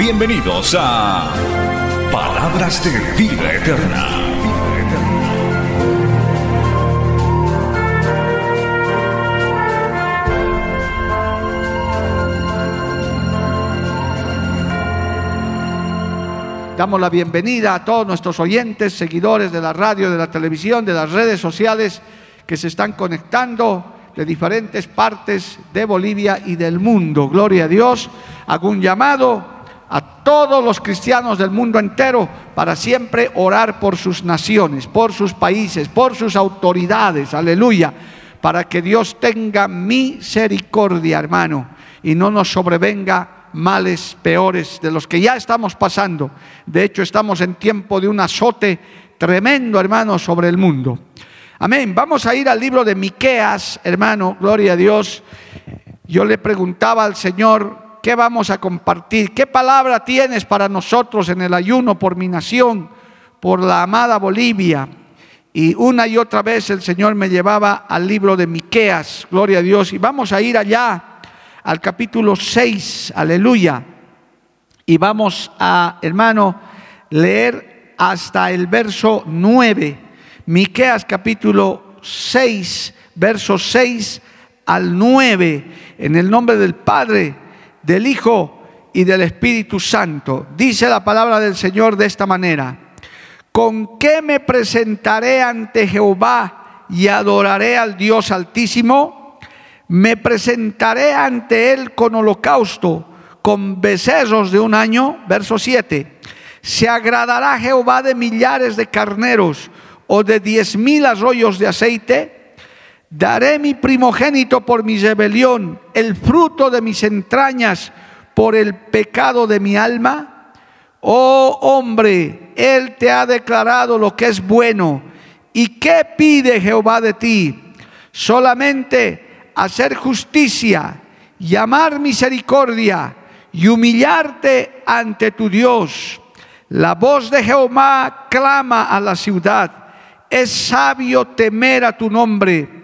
Bienvenidos a Palabras de Vida Eterna. Damos la bienvenida a todos nuestros oyentes, seguidores de la radio, de la televisión, de las redes sociales que se están conectando de diferentes partes de Bolivia y del mundo. Gloria a Dios. Hago un llamado todos los cristianos del mundo entero para siempre orar por sus naciones, por sus países, por sus autoridades. Aleluya. Para que Dios tenga misericordia, hermano, y no nos sobrevenga males peores de los que ya estamos pasando. De hecho, estamos en tiempo de un azote tremendo, hermano, sobre el mundo. Amén. Vamos a ir al libro de Miqueas, hermano, gloria a Dios. Yo le preguntaba al Señor, ¿qué vamos a compartir? ¿Qué palabra tienes para nosotros en el ayuno por mi nación, por la amada Bolivia? Y una y otra vez el Señor me llevaba al libro de Miqueas, gloria a Dios, y vamos a ir allá al capítulo 6, aleluya. Y vamos a, hermano, leer hasta el verso 9. Miqueas capítulo 6, verso 6 al 9, en el nombre del Padre, del Hijo y del Espíritu Santo. Dice la palabra del Señor de esta manera: ¿Con qué me presentaré ante Jehová y adoraré al Dios Altísimo? me presentaré ante él con holocausto, con becerros de un año, verso 7. Se agradará Jehová de millares de carneros o de diez mil arroyos de aceite. Daré mi primogénito por mi rebelión, el fruto de mis entrañas por el pecado de mi alma. Oh hombre, Él te ha declarado lo que es bueno. ¿Y qué pide Jehová de ti? Solamente hacer justicia, llamar misericordia y humillarte ante tu Dios. La voz de Jehová clama a la ciudad. Es sabio temer a tu nombre.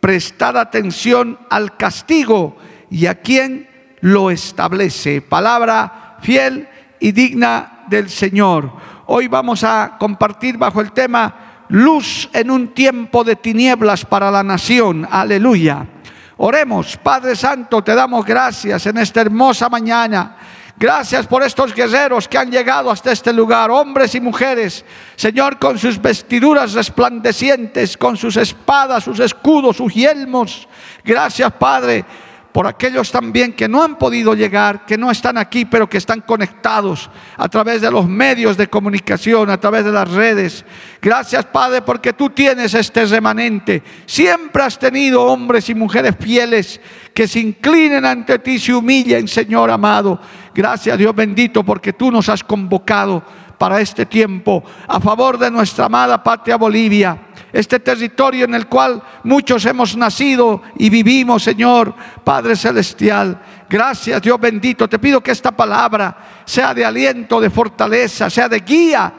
Prestar atención al castigo y a quien lo establece. Palabra fiel y digna del Señor. Hoy vamos a compartir bajo el tema luz en un tiempo de tinieblas para la nación. Aleluya. Oremos, Padre Santo, te damos gracias en esta hermosa mañana. Gracias por estos guerreros que han llegado hasta este lugar, hombres y mujeres, Señor, con sus vestiduras resplandecientes, con sus espadas, sus escudos, sus yelmos. Gracias, Padre por aquellos también que no han podido llegar, que no están aquí, pero que están conectados a través de los medios de comunicación, a través de las redes. Gracias, Padre, porque tú tienes este remanente. Siempre has tenido hombres y mujeres fieles que se inclinen ante ti, se humillen, Señor amado. Gracias, Dios bendito, porque tú nos has convocado para este tiempo a favor de nuestra amada patria Bolivia este territorio en el cual muchos hemos nacido y vivimos, Señor, Padre Celestial. Gracias, Dios bendito. Te pido que esta palabra sea de aliento, de fortaleza, sea de guía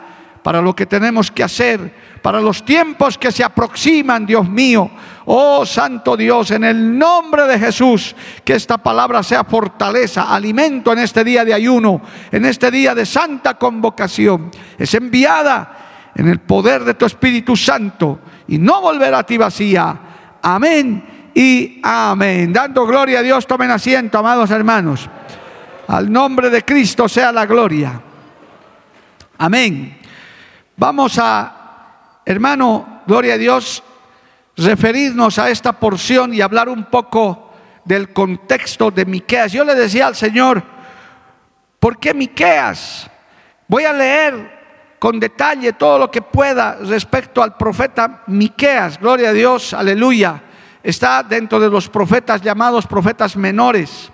para lo que tenemos que hacer, para los tiempos que se aproximan, Dios mío. Oh Santo Dios, en el nombre de Jesús, que esta palabra sea fortaleza, alimento en este día de ayuno, en este día de santa convocación. Es enviada en el poder de tu Espíritu Santo y no volverá a ti vacía. Amén y amén. Dando gloria a Dios, tomen asiento, amados hermanos. Al nombre de Cristo sea la gloria. Amén. Vamos a, hermano, gloria a Dios, referirnos a esta porción y hablar un poco del contexto de Miqueas. Yo le decía al Señor, ¿por qué Miqueas? Voy a leer con detalle todo lo que pueda respecto al profeta Miqueas, gloria a Dios, aleluya. Está dentro de los profetas llamados profetas menores.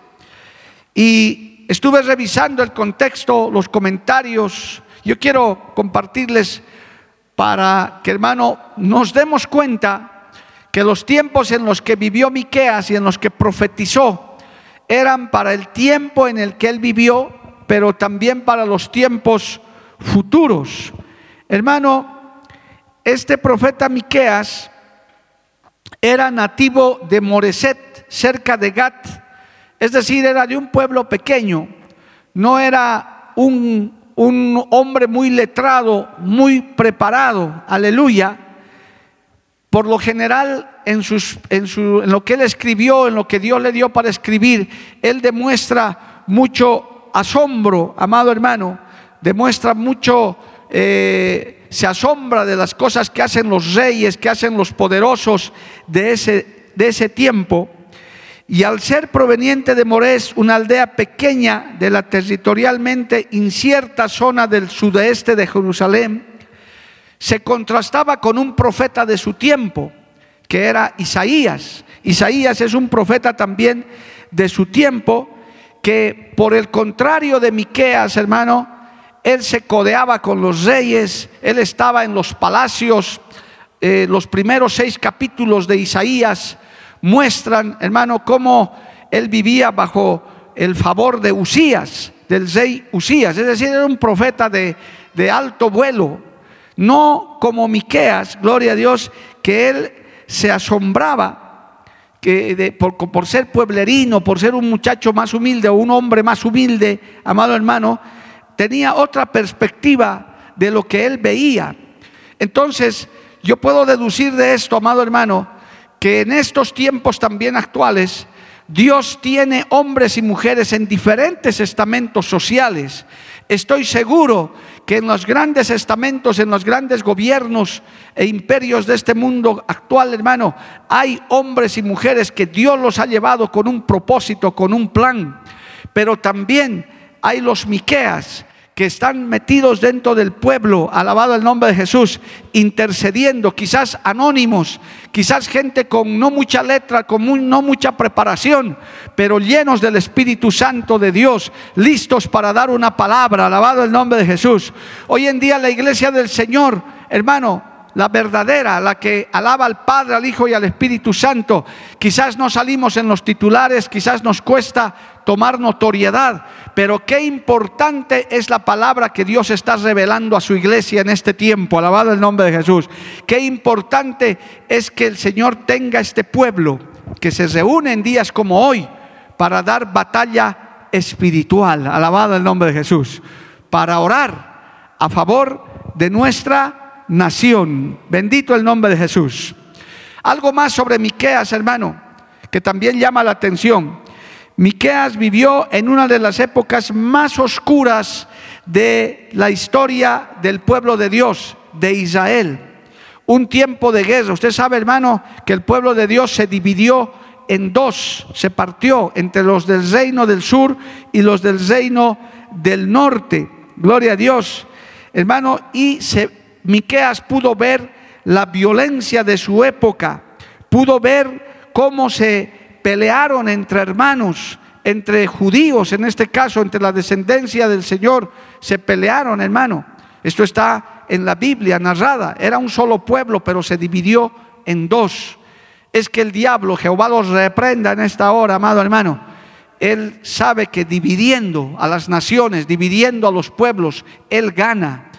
Y estuve revisando el contexto, los comentarios. Yo quiero compartirles para que, hermano, nos demos cuenta que los tiempos en los que vivió Miqueas y en los que profetizó eran para el tiempo en el que él vivió, pero también para los tiempos futuros. Hermano, este profeta Miqueas era nativo de Moreset, cerca de Gat, es decir, era de un pueblo pequeño, no era un, un hombre muy letrado, muy preparado, aleluya. Por lo general, en, sus, en, su, lo que él escribió, en lo que Dios le dio para escribir, él demuestra mucho asombro, amado hermano, demuestra mucho, eh, se asombra de las cosas que hacen los reyes, que hacen los poderosos de ese, de ese tiempo. Y al ser proveniente de Morés, una aldea pequeña de la territorialmente incierta zona del sudeste de Jerusalén, se contrastaba con un profeta de su tiempo, que era Isaías. Isaías es un profeta también de su tiempo, que por el contrario de Miqueas, hermano, él se codeaba con los reyes, él estaba en los palacios. Eh, los primeros seis capítulos de Isaías muestran, hermano, cómo él vivía bajo el favor de Usías, del rey Usías. Es decir, era un profeta de, de alto vuelo. No como Miqueas, gloria a Dios, que él se asombraba que por, por, ser pueblerino, por ser un muchacho más humilde o un hombre más humilde, amado hermano, tenía otra perspectiva de lo que él veía. Entonces, yo puedo deducir de esto, amado hermano, que en estos tiempos también actuales, Dios tiene hombres y mujeres en diferentes estamentos sociales. Estoy seguro que en los grandes estamentos, en los grandes gobiernos e imperios de este mundo actual, hermano, hay hombres y mujeres que Dios los ha llevado con un propósito, con un plan. Pero también hay los Miqueas que están metidos dentro del pueblo, alabado el nombre de Jesús, intercediendo, quizás anónimos, quizás gente con no mucha letra, con no mucha preparación, pero llenos del Espíritu Santo de Dios, listos para dar una palabra, alabado el nombre de Jesús. Hoy en día la iglesia del Señor, hermano, la verdadera, la que alaba al Padre, al Hijo y al Espíritu Santo. Quizás no salimos en los titulares, quizás nos cuesta tomar notoriedad, pero qué importante es la palabra que Dios está revelando a su iglesia en este tiempo. Alabado el nombre de Jesús. Qué importante es que el Señor tenga este pueblo que se reúne en días como hoy para dar batalla espiritual. Alabado el nombre de Jesús. Para orar a favor de nuestra nación. Bendito el nombre de Jesús. Algo más sobre Miqueas, hermano, que también llama la atención. Miqueas vivió en una de las épocas más oscuras de la historia del pueblo de Dios, de Israel. Un tiempo de guerra. Usted sabe, hermano, que el pueblo de Dios se dividió en dos, se partió entre los del reino del sur y los del reino del norte. Gloria a Dios, hermano, y se Miqueas pudo ver la violencia de su época, pudo ver cómo se pelearon entre hermanos, entre judíos, en este caso, entre la descendencia del Señor, se pelearon, hermano. Esto está en la Biblia narrada. Era un solo pueblo, pero se dividió en dos. Es que el diablo, Jehová los reprenda en esta hora, amado hermano. Él sabe que dividiendo a las naciones, dividiendo a los pueblos, Él gana.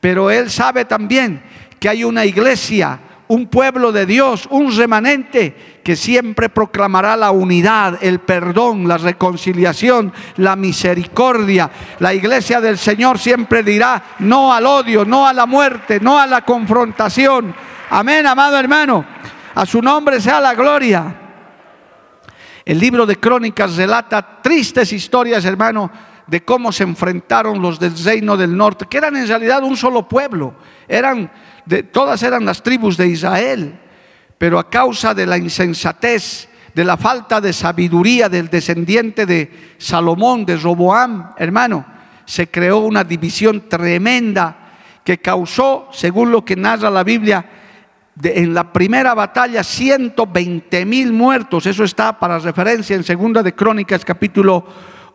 Pero Él sabe también que hay una iglesia, un pueblo de Dios, un remanente que siempre proclamará la unidad, el perdón, la reconciliación, la misericordia. La iglesia del Señor siempre dirá no al odio, no a la muerte, no a la confrontación. Amén, amado hermano. A su nombre sea la gloria. El libro de Crónicas relata tristes historias, hermano, de cómo se enfrentaron los del reino del norte, que eran en realidad un solo pueblo, eran de, todas eran las tribus de Israel, pero a causa de la insensatez, de la falta de sabiduría del descendiente de Salomón, de Roboam, hermano, se creó una división tremenda que causó, según lo que narra la Biblia, en la primera batalla 120 mil muertos. Eso está para referencia en Segunda de Crónicas capítulo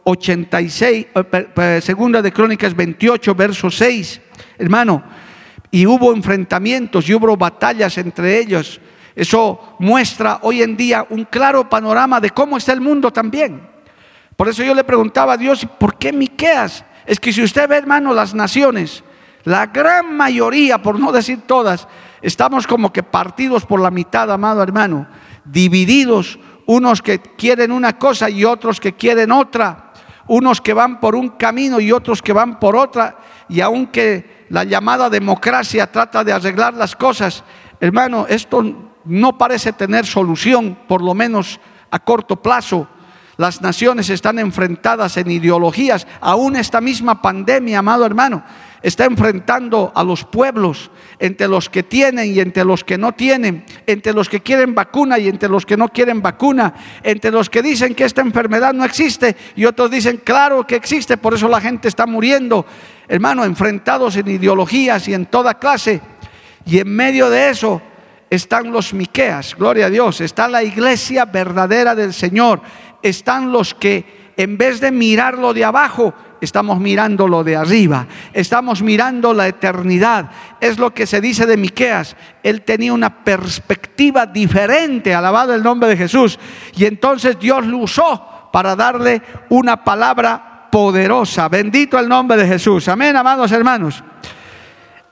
86, eh, segunda de Crónicas 28, verso 6, hermano, y hubo enfrentamientos y hubo batallas entre ellos. Eso muestra hoy en día un claro panorama de cómo está el mundo también. Por eso yo le preguntaba a Dios, ¿por qué Miqueas? Es que si usted ve, hermano, las naciones, la gran mayoría, por no decir todas, estamos como que partidos por la mitad, amado hermano, divididos, unos que quieren una cosa y otros que quieren otra, unos que van por un camino y otros que van por otra, y aunque la llamada democracia trata de arreglar las cosas, hermano, esto no parece tener solución, por lo menos a corto plazo. Las naciones están enfrentadas en ideologías. Aún esta misma pandemia, amado hermano, está enfrentando a los pueblos entre los que tienen y entre los que no tienen, entre los que quieren vacuna y entre los que no quieren vacuna, entre los que dicen que esta enfermedad no existe y otros dicen, claro que existe, por eso la gente está muriendo. Hermano, enfrentados en ideologías y en toda clase. Y en medio de eso están los Miqueas, gloria a Dios, está la iglesia verdadera del Señor, están los que en vez de mirarlo de abajo, estamos mirando lo de arriba, estamos mirando la eternidad. Es lo que se dice de Miqueas, él tenía una perspectiva diferente, alabado el nombre de Jesús, y entonces Dios lo usó para darle una palabra poderosa. Bendito el nombre de Jesús. Amén, amados hermanos.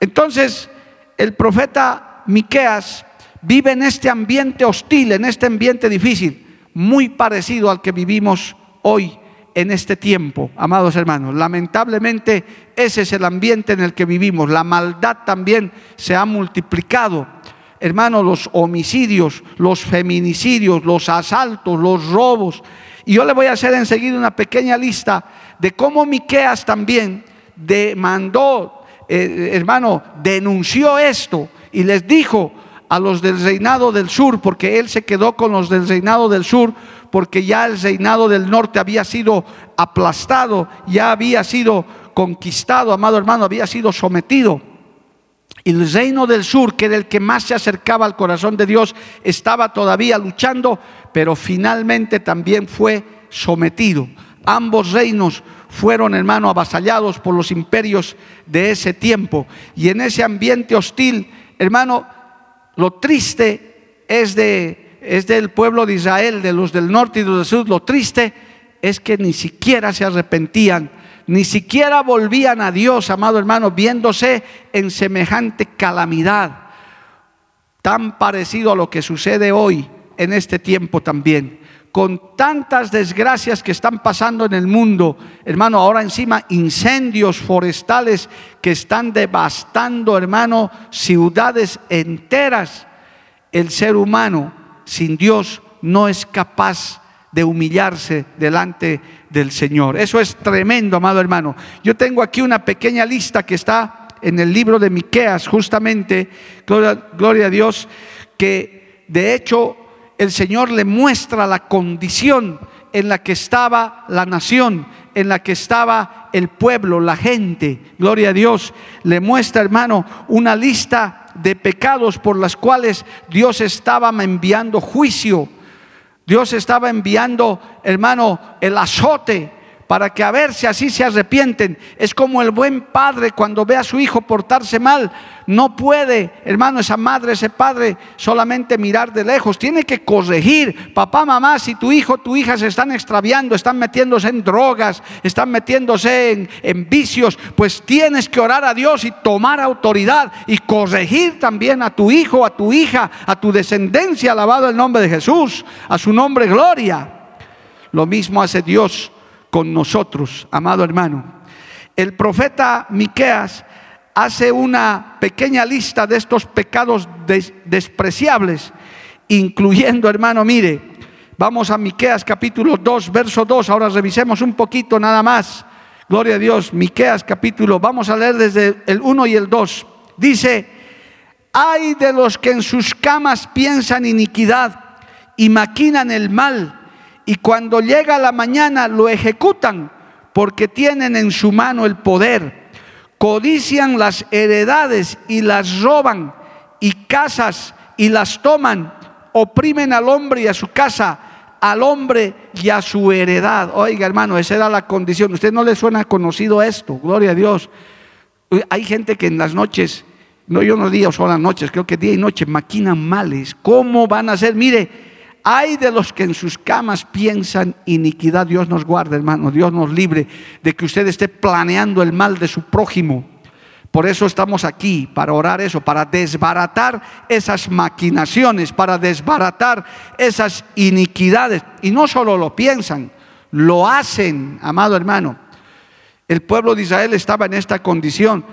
Entonces, el profeta Miqueas vive en este ambiente hostil, en este ambiente difícil, muy parecido al que vivimos hoy en este tiempo, amados hermanos. Lamentablemente ese es el ambiente en el que vivimos. La maldad también se ha multiplicado. Hermanos, los homicidios, los feminicidios, los asaltos, los robos. Y yo le voy a hacer enseguida una pequeña lista de cómo Miqueas también demandó, eh, hermano, denunció esto y les dijo a los del reinado del sur, porque él se quedó con los del reinado del sur, porque ya el reinado del norte había sido aplastado, ya había sido conquistado, amado hermano, había sido sometido. El reino del sur, que era el que más se acercaba al corazón de Dios, estaba todavía luchando, pero finalmente también fue sometido. Ambos reinos fueron, hermano, avasallados por los imperios de ese tiempo. Y en ese ambiente hostil, Hermano, lo triste es, de, es del pueblo de Israel, de los del norte y de los del sur. Lo triste es que ni siquiera se arrepentían, ni siquiera volvían a Dios, amado hermano, viéndose en semejante calamidad, tan parecido a lo que sucede hoy en este tiempo también con tantas desgracias que están pasando en el mundo, hermano, ahora encima incendios forestales que están devastando, hermano, ciudades enteras, el ser humano sin Dios no es capaz de humillarse delante del Señor. Eso es tremendo, amado hermano. Yo tengo aquí una pequeña lista que está en el libro de Miqueas, justamente, gloria, gloria a Dios, que de hecho el Señor le muestra la condición en la que estaba la nación, en la que estaba el pueblo, la gente. Gloria a Dios. Le muestra, hermano, una lista de pecados por las cuales Dios estaba enviando juicio. Dios estaba enviando, hermano, el azote para que a ver si así se arrepienten. Es como el buen padre cuando ve a su hijo portarse mal. No puede, hermano, esa madre, ese padre, solamente mirar de lejos. Tiene que corregir. Papá, mamá, si tu hijo, tu hija se están extraviando, están metiéndose en drogas, están metiéndose en, en vicios, pues tienes que orar a Dios y tomar autoridad y corregir también a tu hijo, a tu hija, a tu descendencia, alabado el nombre de Jesús, a su nombre gloria. Lo mismo hace Dios con nosotros, amado hermano. El profeta Miqueas hace una pequeña lista de estos pecados despreciables, incluyendo, hermano, mire, vamos a Miqueas capítulo 2, verso 2, ahora revisemos un poquito nada más. Gloria a Dios, Miqueas capítulo, vamos a leer desde el 1 y el 2. Dice, "Hay de los que en sus camas piensan iniquidad y maquinan el mal." Y cuando llega la mañana lo ejecutan porque tienen en su mano el poder. Codician las heredades y las roban y casas y las toman, oprimen al hombre y a su casa, al hombre y a su heredad. Oiga, hermano, esa era la condición. ¿Usted no le suena conocido esto? Gloria a Dios. Hay gente que en las noches, no yo no digo solo las noches, creo que día y noche maquinan males. ¿Cómo van a ser? Mire, hay de los que en sus camas piensan iniquidad. Dios nos guarde, hermano. Dios nos libre de que usted esté planeando el mal de su prójimo. Por eso estamos aquí, para orar eso, para desbaratar esas maquinaciones, para desbaratar esas iniquidades. Y no solo lo piensan, lo hacen, amado hermano. El pueblo de Israel estaba en esta condición.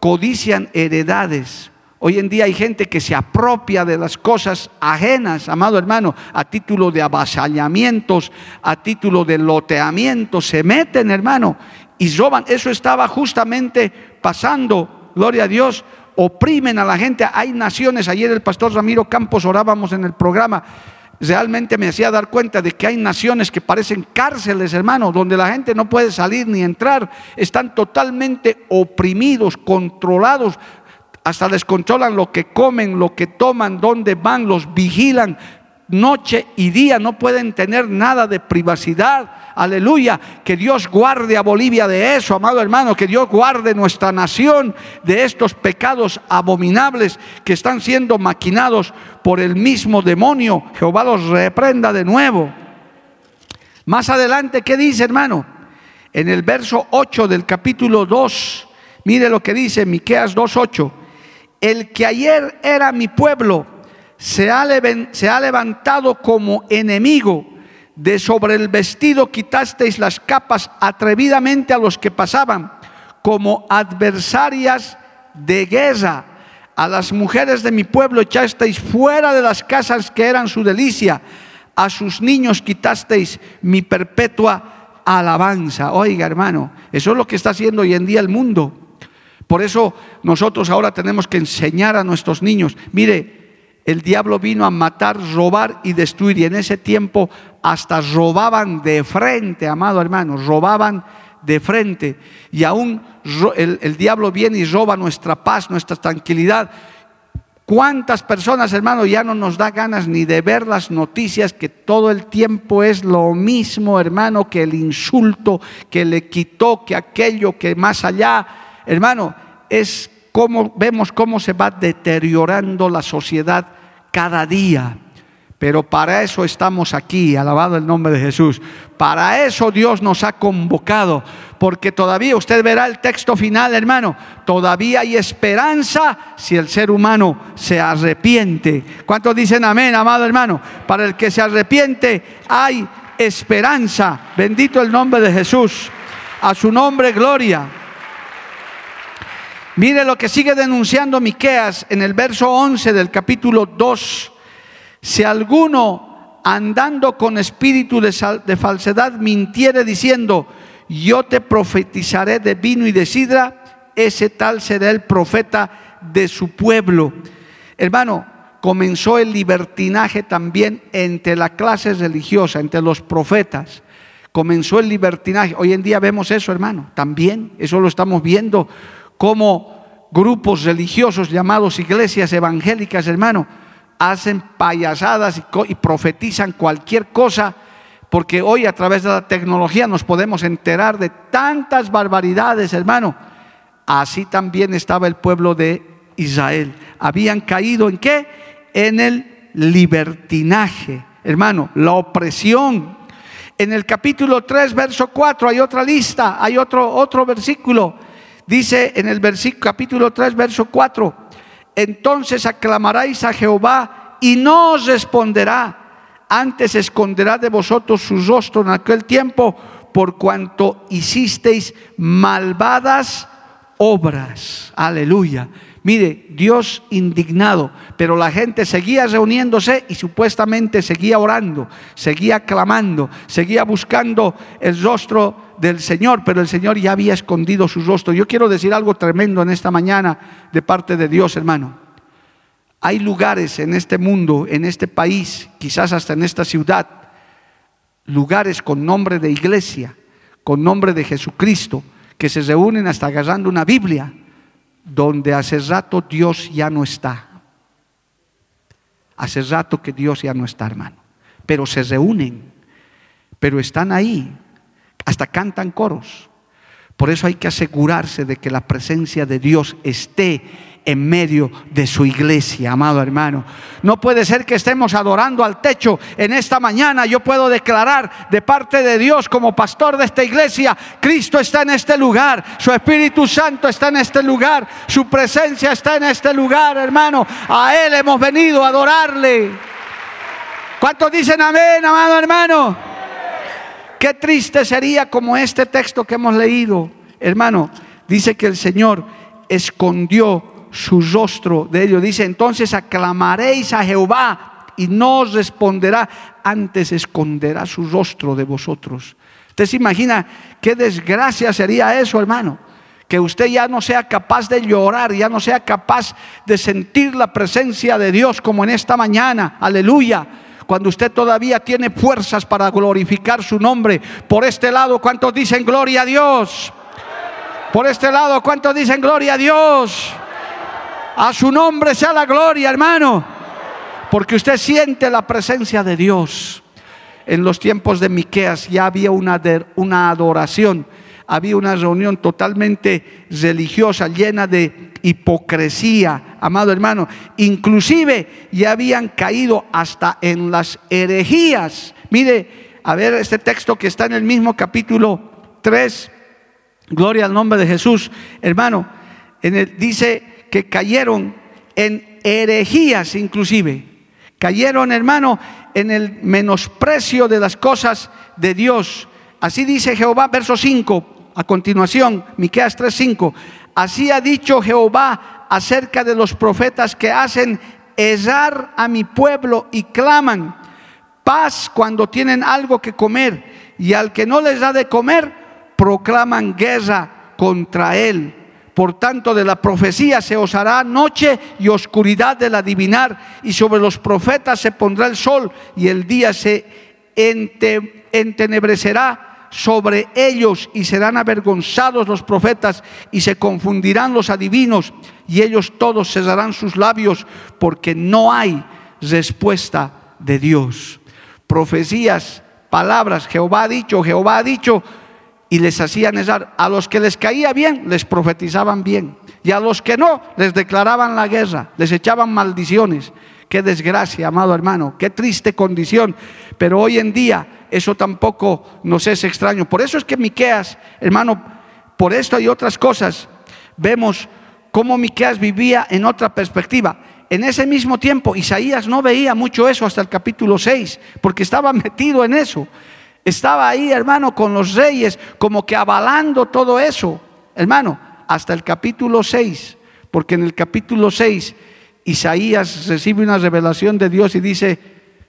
Codician heredades. Hoy en día hay gente que se apropia de las cosas ajenas, amado hermano, a título de avasallamientos, a título de loteamiento, se meten, hermano, y roban. Eso estaba justamente pasando, gloria a Dios, oprimen a la gente. Hay naciones, ayer el pastor Ramiro Campos orábamos en el programa, realmente me hacía dar cuenta de que hay naciones que parecen cárceles, hermano, donde la gente no puede salir ni entrar, están totalmente oprimidos, controlados, hasta les controlan lo que comen, lo que toman, dónde van, los vigilan noche y día, no pueden tener nada de privacidad. Aleluya, que Dios guarde a Bolivia de eso, amado hermano, que Dios guarde nuestra nación de estos pecados abominables que están siendo maquinados por el mismo demonio. Jehová los reprenda de nuevo. Más adelante, ¿qué dice, hermano? En el verso 8 del capítulo 2, mire lo que dice Miqueas 2:8. El que ayer era mi pueblo, se ha, levantado como enemigo. De sobre el vestido quitasteis las capas atrevidamente a los que pasaban, como adversarias de guerra. A las mujeres de mi pueblo echasteis fuera de las casas que eran su delicia. A sus niños quitasteis mi perpetua alabanza. Oiga, hermano, eso es lo que está haciendo hoy en día el mundo. Por eso nosotros ahora tenemos que enseñar a nuestros niños. Mire, el diablo vino a matar, robar y destruir. Y en ese tiempo hasta robaban de frente, amado hermano, robaban de frente. Y aún el, el, diablo viene y roba nuestra paz, nuestra tranquilidad. ¿Cuántas personas, hermano, ya no nos da ganas ni de ver las noticias que todo el tiempo es lo mismo, hermano, que el insulto que le quitó, que aquello que más allá, hermano, es cómo vemos cómo se va deteriorando la sociedad cada día. Pero para eso estamos aquí, alabado el nombre de Jesús. Para eso Dios nos ha convocado, porque todavía usted verá el texto final, hermano, todavía hay esperanza si el ser humano se arrepiente. ¿Cuántos dicen amén, amado hermano? Para el que se arrepiente hay esperanza. Bendito el nombre de Jesús. A su nombre, gloria. Mire lo que sigue denunciando Miqueas en el verso 11 del capítulo 2. Si alguno andando con espíritu de, de falsedad mintiere diciendo, yo te profetizaré de vino y de sidra, ese tal será el profeta de su pueblo. Hermano, comenzó el libertinaje también entre la clase religiosa, entre los profetas. Comenzó el libertinaje. Hoy en día vemos eso, hermano. También, eso lo estamos viendo como grupos religiosos llamados iglesias evangélicas, hermano, hacen payasadas y, profetizan cualquier cosa, porque hoy a través de la tecnología nos podemos enterar de tantas barbaridades, hermano. Así también estaba el pueblo de Israel. Habían caído en qué? En el libertinaje, hermano, la opresión. En el capítulo 3, verso 4 hay otra lista, hay otro, otro versículo Dice en el versículo capítulo 3, verso 4, entonces aclamaráis a Jehová y no os responderá, antes esconderá de vosotros su rostro en aquel tiempo, por cuanto hicisteis malvadas obras. Aleluya. Mire, Dios indignado, pero la gente seguía reuniéndose y supuestamente seguía orando, seguía clamando, seguía buscando el rostro del Señor, pero el Señor ya había escondido su rostro. Yo quiero decir algo tremendo en esta mañana de parte de Dios, hermano. Hay lugares en este mundo, en este país, quizás hasta en esta ciudad, lugares con nombre de iglesia, con nombre de Jesucristo, que se reúnen hasta agarrando una Biblia donde hace rato Dios ya no está. Hace rato que Dios ya no está, hermano. Pero se reúnen pero están ahí, hasta cantan coros. Por eso hay que asegurarse de que la presencia de Dios esté en medio de su iglesia, amado hermano. No puede ser que estemos adorando al techo en esta mañana. Yo puedo declarar de parte de Dios como pastor de esta iglesia, Cristo está en este lugar, su Espíritu Santo está en este lugar, su presencia está en este lugar, hermano. A Él hemos venido a adorarle. ¿Cuántos dicen amén, amado hermano? Qué triste sería como este texto que hemos leído. Hermano, dice que el Señor escondió su rostro de ellos. Dice, entonces aclamaréis a Jehová y no os responderá, antes esconderá su rostro de vosotros. Usted se imagina qué desgracia sería eso, hermano. Que usted ya no sea capaz de llorar, ya no sea capaz de sentir la presencia de Dios como en esta mañana. Aleluya cuando usted todavía tiene fuerzas para glorificar su nombre. Por este lado, ¿cuántos dicen gloria a Dios? Por este lado, ¿cuántos dicen gloria a Dios? A su nombre sea la gloria, hermano. Porque usted siente la presencia de Dios. En los tiempos de Miqueas ya había una, una adoración había una reunión totalmente religiosa, llena de hipocresía, amado hermano. Inclusive ya habían caído hasta en las herejías. Mire, a ver este texto que está en el mismo capítulo 3, gloria al nombre de Jesús, hermano, en el, dice que cayeron en herejías inclusive. Cayeron, hermano, en el menosprecio de las cosas de Dios. Así dice Jehová, verso 5, a continuación, Miqueas 3:5, así ha dicho Jehová acerca de los profetas que hacen errar a mi pueblo y claman paz cuando tienen algo que comer y al que no les da de comer proclaman guerra contra él. Por tanto, de la profecía se os hará noche y oscuridad del adivinar, y sobre los profetas se pondrá el sol, y el día se entenebrecerá sobre ellos y serán avergonzados los profetas y se confundirán los adivinos y ellos todos cesarán sus labios porque no hay respuesta de Dios. Profecías, palabras, Jehová ha dicho, Jehová ha dicho y les hacían esar. A los que les caía bien, les profetizaban bien. Y a los que no, les declaraban la guerra, les echaban maldiciones. Qué desgracia, amado hermano, qué triste condición. Pero hoy en día eso tampoco nos es extraño. Por eso es que Miqueas, hermano, por esto y otras cosas, vemos cómo Miqueas vivía en otra perspectiva. En ese mismo tiempo, Isaías no veía mucho eso hasta el capítulo 6, porque estaba metido en eso. Estaba ahí, hermano, con los reyes, como que avalando todo eso, hermano, hasta el capítulo 6, porque en el capítulo 6 Isaías recibe una revelación de Dios y dice,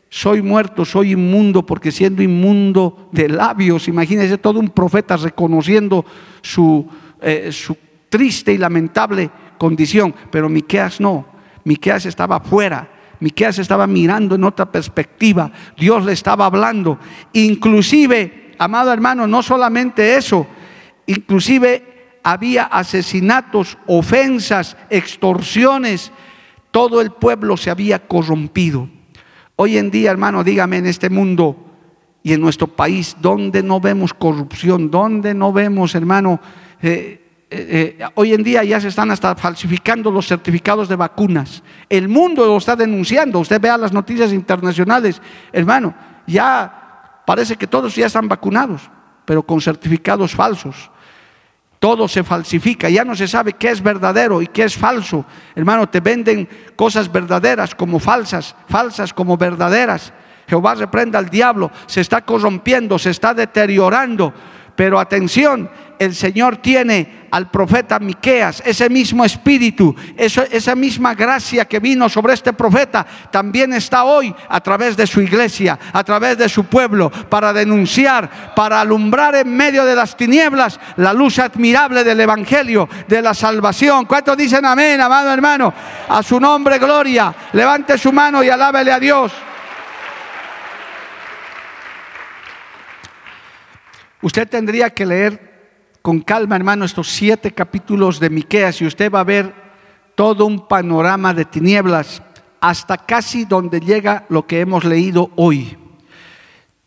soy muerto, soy inmundo, porque siendo inmundo de labios, imagínese todo un profeta reconociendo su, eh, su triste y lamentable condición, pero Miqueas no, Miqueas estaba fuera, Miqueas estaba mirando en otra perspectiva, Dios le estaba hablando, inclusive, amado hermano, no solamente eso, inclusive había asesinatos, ofensas, extorsiones, todo el pueblo se había corrompido. Hoy en día, hermano, dígame en este mundo y en nuestro país, ¿dónde no vemos corrupción? ¿Dónde no vemos, hermano? Eh, eh, eh, hoy en día ya se están hasta falsificando los certificados de vacunas. El mundo lo está denunciando. Usted vea las noticias internacionales, hermano, ya parece que todos ya están vacunados, pero con certificados falsos. Todo se falsifica, ya no se sabe qué es verdadero y qué es falso. Hermano, te venden cosas verdaderas como falsas, falsas como verdaderas. Jehová reprenda al diablo, se está corrompiendo, se está deteriorando. Pero atención, el Señor tiene al profeta Miqueas ese mismo espíritu, esa misma gracia que vino sobre este profeta, también está hoy a través de su iglesia, a través de su pueblo, para denunciar, para alumbrar en medio de las tinieblas la luz admirable del Evangelio, de la salvación. ¿Cuántos dicen amén, amado hermano? A su nombre, gloria. Levante su mano y alábele a Dios. Usted tendría que leer con calma, hermano, estos siete capítulos de Miqueas y usted va a ver todo un panorama de tinieblas hasta casi donde llega lo que hemos leído hoy.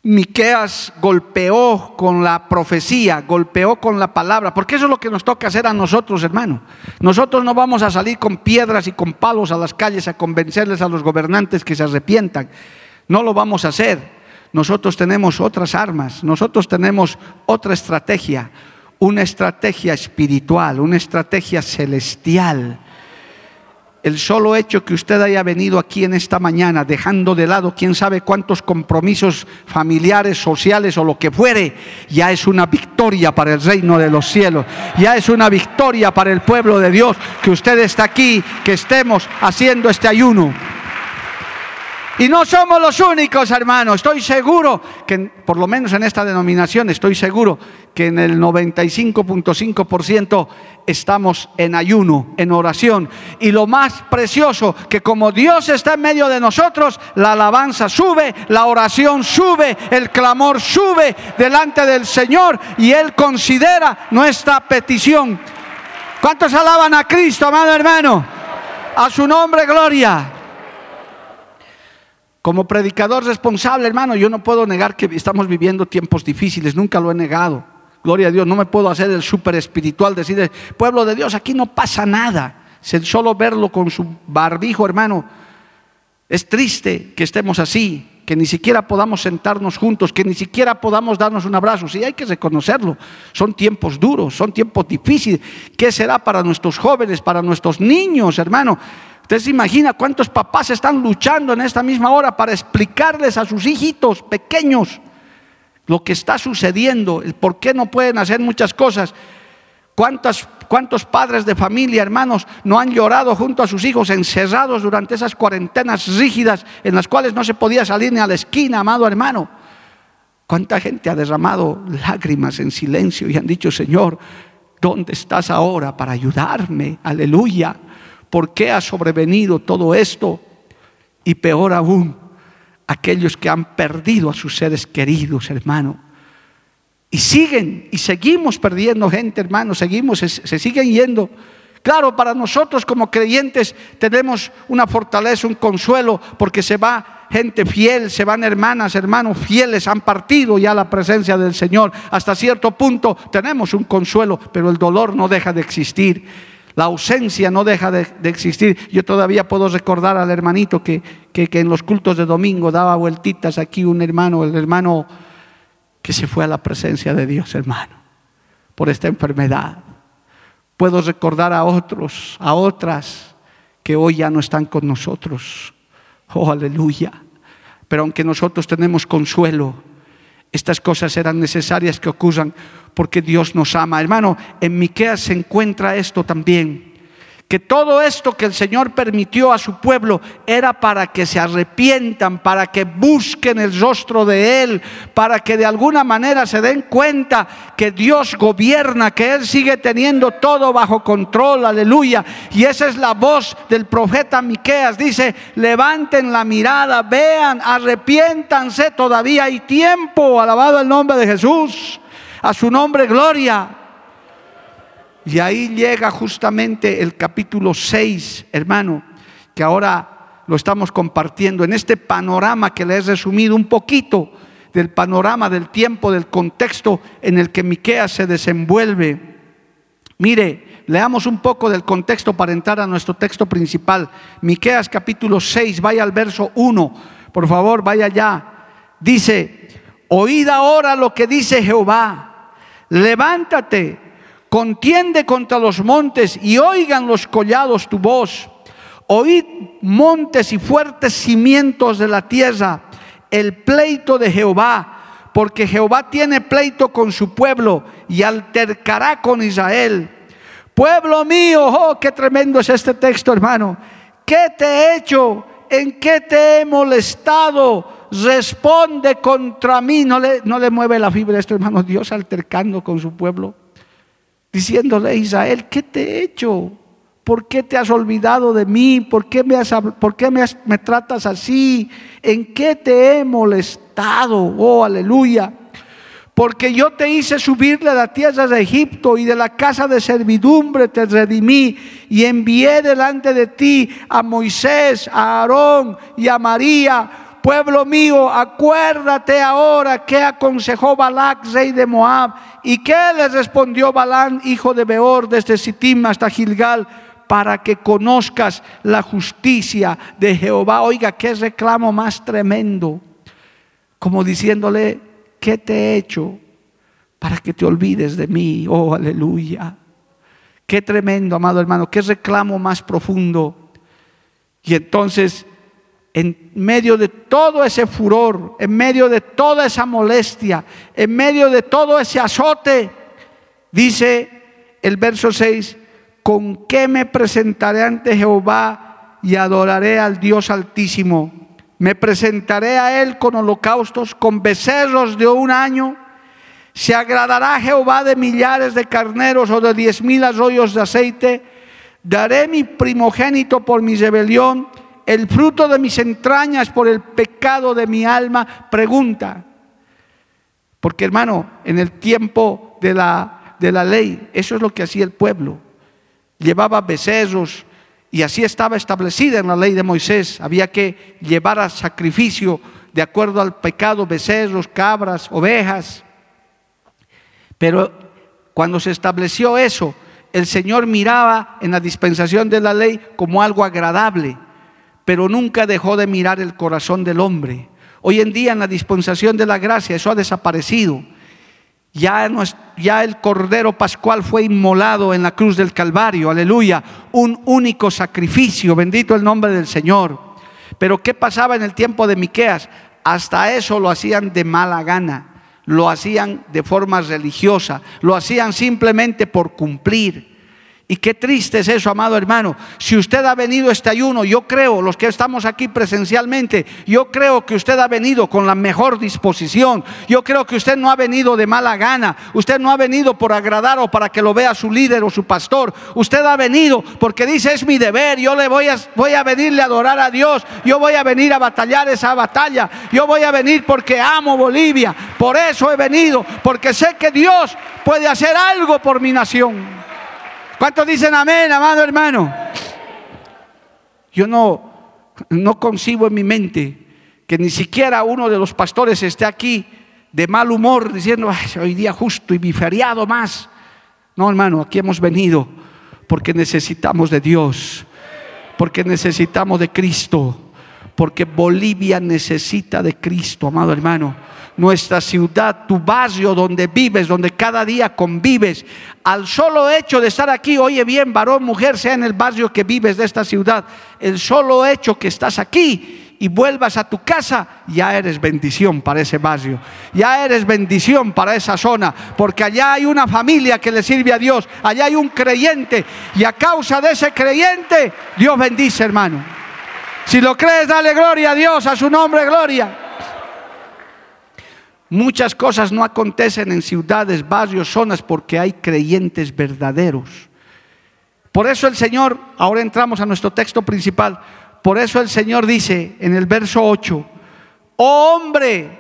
Miqueas golpeó con la profecía, golpeó con la palabra, porque eso es lo que nos toca hacer a nosotros, hermano. Nosotros no vamos a salir con piedras y con palos a las calles a convencerles a los gobernantes que se arrepientan. No lo vamos a hacer. Nosotros tenemos otras armas, nosotros tenemos otra estrategia, una estrategia espiritual, una estrategia celestial el solo hecho que usted haya venido aquí en esta mañana, dejando de lado quién sabe cuántos compromisos familiares, sociales o lo que fuere, ya es una victoria para el reino de los cielos, ya es una victoria para el pueblo de Dios que usted está aquí, que estemos haciendo este ayuno. Y no somos los únicos, hermanos. Estoy seguro que, por lo menos en esta denominación, estoy seguro que en el 95.5% estamos en ayuno, en oración. Y lo más precioso, que como Dios está en medio de nosotros, la alabanza sube, la oración sube, el clamor sube delante del Señor y Él considera nuestra petición. ¿Cuántos alaban a Cristo, amado hermano? A su nombre, gloria. Como predicador responsable, hermano, yo no puedo negar que estamos viviendo tiempos difíciles, nunca lo he negado. Gloria a Dios, no me puedo hacer el súper espiritual, decir, pueblo de Dios, aquí no pasa nada. Solo verlo con su barbijo, hermano, es triste que estemos así, que ni siquiera podamos sentarnos juntos, que ni siquiera podamos darnos un abrazo. Sí, hay que reconocerlo. Son tiempos duros, son tiempos difíciles. ¿Qué será para nuestros jóvenes, para nuestros niños, hermano? Usted se imagina cuántos papás están luchando en esta misma hora para explicarles a sus hijitos pequeños lo que está sucediendo, el por qué no pueden hacer muchas cosas. ¿Cuántos, ¿Cuántos padres de familia, hermanos, no han llorado junto a sus hijos encerrados durante esas cuarentenas rígidas en las cuales no se podía salir ni a la esquina, amado hermano? ¿Cuánta gente ha derramado lágrimas en silencio y han dicho, Señor, ¿dónde estás ahora para ayudarme? Aleluya. ¿Por qué ha sobrevenido todo esto? Y peor aún, aquellos que han perdido a sus seres queridos, hermano. Y siguen, y seguimos perdiendo gente, hermano, seguimos, se, se siguen yendo. Claro, para nosotros como creyentes tenemos una fortaleza, un consuelo, porque se va gente fiel, se van hermanas, hermanos fieles, han partido ya la presencia del Señor. Hasta cierto punto tenemos un consuelo, pero el dolor no deja de existir. La ausencia no deja de, existir. Yo todavía puedo recordar al hermanito que, que, en los cultos de domingo daba vueltitas aquí un hermano, el hermano que se fue a la presencia de Dios, hermano, por esta enfermedad. Puedo recordar a otros, a otras que hoy ya no están con nosotros. Oh, aleluya. Pero aunque nosotros tenemos consuelo, estas cosas eran necesarias que ocurran porque Dios nos ama. Hermano, en Miqueas se encuentra esto también que todo esto que el Señor permitió a su pueblo era para que se arrepientan, para que busquen el rostro de Él, para que de alguna manera se den cuenta que Dios gobierna, que Él sigue teniendo todo bajo control, aleluya. Y esa es la voz del profeta Miqueas, dice, levanten la mirada, vean, arrepiéntanse, todavía hay tiempo, alabado el nombre de Jesús, a su nombre gloria. Y ahí llega justamente el capítulo 6, hermano, que ahora lo estamos compartiendo en este panorama que le he resumido un poquito del panorama del tiempo, del contexto en el que Miqueas se desenvuelve. Mire, leamos un poco del contexto para entrar a nuestro texto principal. Miqueas capítulo 6, vaya al verso 1. Por favor, vaya ya. Dice, "Oíd ahora lo que dice Jehová. Levántate, Contiende contra los montes y oigan los collados tu voz. Oíd montes y fuertes cimientos de la tierra, el pleito de Jehová, porque Jehová tiene pleito con su pueblo y altercará con Israel. Pueblo mío, oh, qué tremendo es este texto, hermano. ¿Qué te he hecho? ¿En qué te he molestado? Responde contra mí. No le, no le mueve la fibra esto, hermano. Dios altercando con su pueblo diciéndole a Israel, ¿qué te he hecho? ¿Por qué te has olvidado de mí? ¿Por qué me, por qué me, me tratas así? ¿En qué te he molestado? Oh, aleluya. Porque yo te hice subir de la tierra de Egipto y de la casa de servidumbre te redimí y envié delante de ti a Moisés, a Aarón y a María pueblo mío, acuérdate ahora qué aconsejó Balac, rey de Moab, y qué le respondió Balán, hijo de Beor, desde Sittim hasta Gilgal, para que conozcas la justicia de Jehová. Oiga, qué reclamo más tremendo, como diciéndole, ¿qué te he hecho para que te olvides de mí? Oh, aleluya. Qué tremendo, amado hermano, qué reclamo más profundo. Y entonces, en medio de todo ese furor, en medio de toda esa molestia, en medio de todo ese azote, dice el verso 6, ¿con qué me presentaré ante Jehová y adoraré al Dios altísimo? Me presentaré a Él con holocaustos, con becerros de un año ¿Se agradará Jehová de millares de carneros o de diez mil arroyos de aceite? Daré mi primogénito por mi rebelión, el fruto de mis entrañas por el pecado de mi alma. Pregunta. Porque hermano, en el tiempo de la, de la ley, eso es lo que hacía el pueblo. Llevaba becerros y así estaba establecida en la ley de Moisés. Había que llevar a sacrificio de acuerdo al pecado becerros, cabras, ovejas. Pero cuando se estableció eso, el Señor miraba en la dispensación de la ley como algo agradable, pero nunca dejó de mirar el corazón del hombre. Hoy en día en la dispensación de la gracia eso ha desaparecido. Ya, el Cordero Pascual fue inmolado en la cruz del Calvario, aleluya, un único sacrificio, bendito el nombre del Señor. Pero ¿qué pasaba en el tiempo de Miqueas? Hasta eso lo hacían de mala gana lo hacían de forma religiosa, lo hacían simplemente por cumplir. Y qué triste es eso, amado hermano. Si usted ha venido este ayuno, yo creo, los que estamos aquí presencialmente, yo creo que usted ha venido con la mejor disposición. Yo creo que usted no ha venido de mala gana. Usted no ha venido por agradar o para que lo vea su líder o su pastor. Usted ha venido porque dice, es mi deber, yo le voy a, voy a venirle a adorar a Dios. Yo voy a venir a batallar esa batalla. Yo voy a venir porque amo Bolivia. Por eso he venido, porque sé que Dios puede hacer algo por mi nación. ¿Cuántos dicen amén, amado hermano? Yo no, no concibo en mi mente que ni siquiera uno de los pastores esté aquí de mal humor diciendo, hoy día justo y mi feriado más. No, hermano, aquí hemos venido porque necesitamos de Dios, porque necesitamos de Cristo, porque Bolivia necesita de Cristo, amado hermano nuestra ciudad, tu barrio donde vives, donde cada día convives. Al solo hecho de estar aquí, oye bien, varón, mujer, sea en el barrio que vives de esta ciudad, el solo hecho que estás aquí y vuelvas a tu casa, ya eres bendición para ese barrio, ya eres bendición para esa zona, porque allá hay una familia que le sirve a Dios, allá hay un creyente y a causa de ese creyente, Dios bendice, hermano. Si lo crees, dale gloria a Dios, a su nombre, gloria. Muchas cosas no acontecen en ciudades, barrios, zonas porque hay creyentes verdaderos. Por eso el Señor, ahora entramos a nuestro texto principal, por eso el Señor dice en el verso 8, hombre,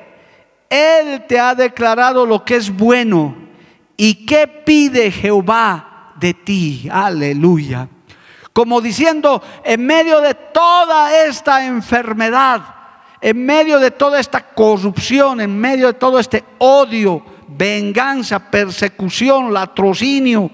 Él te ha declarado lo que es bueno y qué pide Jehová de ti. Aleluya. Como diciendo, en medio de toda esta enfermedad, en medio de toda esta corrupción, en medio de todo este odio, venganza, persecución, latrocinio,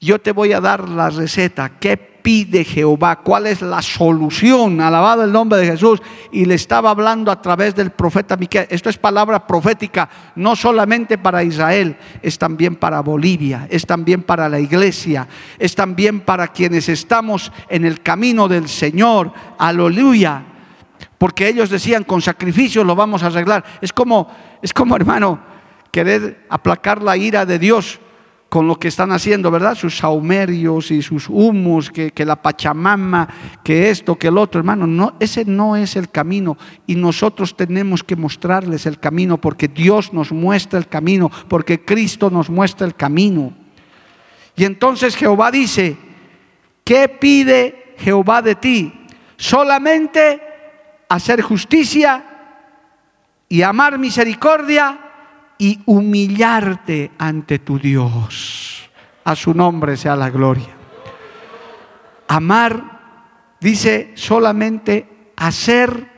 yo te voy a dar la receta. ¿Qué pide Jehová? ¿Cuál es la solución? Alabado el nombre de Jesús. Y le estaba hablando a través del profeta Miquel. Esto es palabra profética, no solamente para Israel, es también para Bolivia, es también para la iglesia, es también para quienes estamos en el camino del Señor. Aleluya porque ellos decían con sacrificio lo vamos a arreglar. Es como, es como hermano, querer aplacar la ira de Dios con lo que están haciendo, ¿verdad? Sus saumerios y sus humos, que, que, la Pachamama, que esto, que el otro, hermano, no, ese no es el camino y nosotros tenemos que mostrarles el camino porque Dios nos muestra el camino, porque Cristo nos muestra el camino. Y entonces Jehová dice, ¿qué pide Jehová de ti? Solamente hacer justicia y amar misericordia y humillarte ante tu Dios. A su nombre sea la gloria. Amar, dice, solamente hacer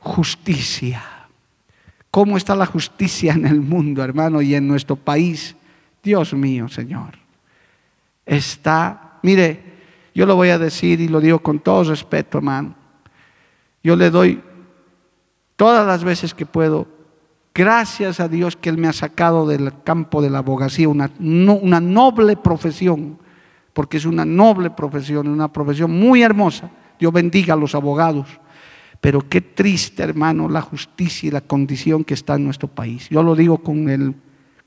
justicia. ¿Cómo está la justicia en el mundo, hermano, y en nuestro país? Dios mío, Señor. Está, mire, yo lo voy a decir y lo digo con todo respeto, hermano. Yo le doy todas las veces que puedo, gracias a Dios que Él me ha sacado del campo de la abogacía, una, una noble profesión, porque es una noble profesión, una profesión muy hermosa. Dios bendiga a los abogados. Pero qué triste, hermano, la justicia y la condición que está en nuestro país. Yo lo digo con, el,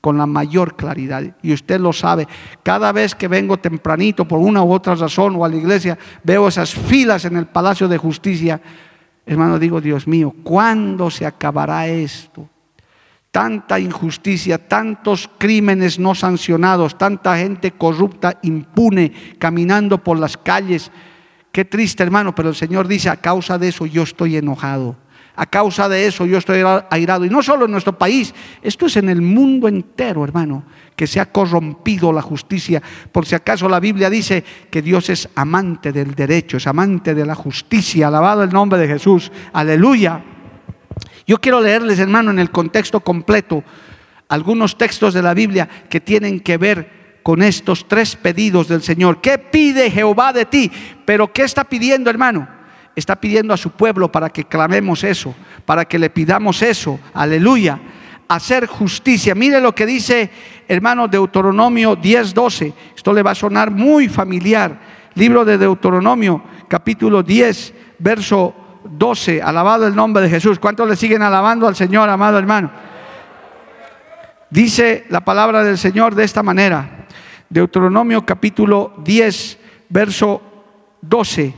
con la mayor claridad. Y usted lo sabe. Cada vez que vengo tempranito por una u otra razón o a la iglesia, veo esas filas en el Palacio de Justicia. Hermano, digo, Dios mío, ¿cuándo se acabará esto? Tanta injusticia, tantos crímenes no sancionados, tanta gente corrupta, impune, caminando por las calles Qué triste, hermano, pero el Señor dice, a causa de eso yo estoy enojado. A causa de eso yo estoy airado. Y no solo en nuestro país, esto es en el mundo entero, hermano, que se ha corrompido la justicia. Por si acaso la Biblia dice que Dios es amante del derecho, es amante de la justicia. Alabado el nombre de Jesús. Aleluya. Yo quiero leerles, hermano, en el contexto completo, algunos textos de la Biblia que tienen que ver con estos tres pedidos del Señor. ¿Qué pide Jehová de ti? Pero ¿qué está pidiendo, hermano? Está pidiendo a su pueblo para que clamemos eso, para que le pidamos eso. Aleluya. Hacer justicia. Mire lo que dice, hermano, Deuteronomio 10:12. Esto le va a sonar muy familiar. Libro de Deuteronomio, capítulo 10, verso 12. Alabado el nombre de Jesús. ¿Cuántos le siguen alabando al Señor, amado hermano? Dice la palabra del Señor de esta manera. Deuteronomio capítulo 10, verso 12.